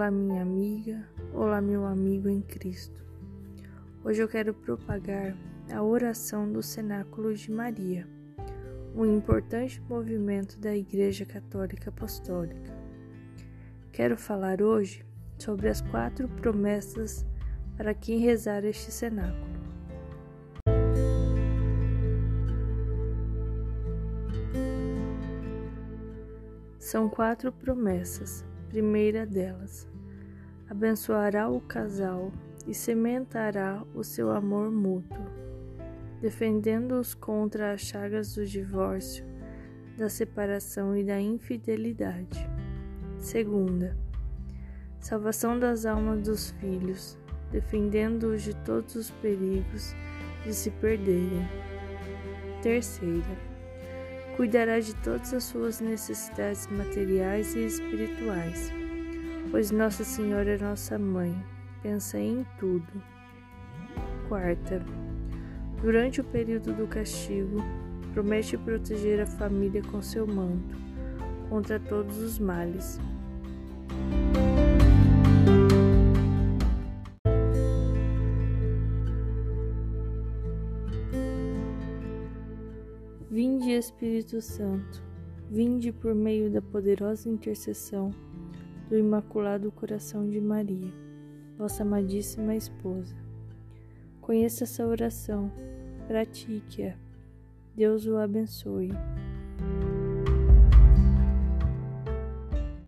Olá, minha amiga, olá, meu amigo em Cristo. Hoje eu quero propagar a oração do Cenáculo de Maria, um importante movimento da Igreja Católica Apostólica. Quero falar hoje sobre as quatro promessas para quem rezar este cenáculo. São quatro promessas. Primeira delas, abençoará o casal e cimentará o seu amor mútuo, defendendo-os contra as chagas do divórcio, da separação e da infidelidade. Segunda, salvação das almas dos filhos, defendendo-os de todos os perigos de se perderem. Terceira, cuidará de todas as suas necessidades materiais e espirituais, pois Nossa Senhora é nossa mãe, pensa em tudo. Quarta, durante o período do castigo, promete proteger a família com seu manto contra todos os males. Vinde, Espírito Santo, vinde por meio da poderosa intercessão do Imaculado Coração de Maria, vossa amadíssima esposa. Conheça essa oração, pratique-a. Deus o abençoe.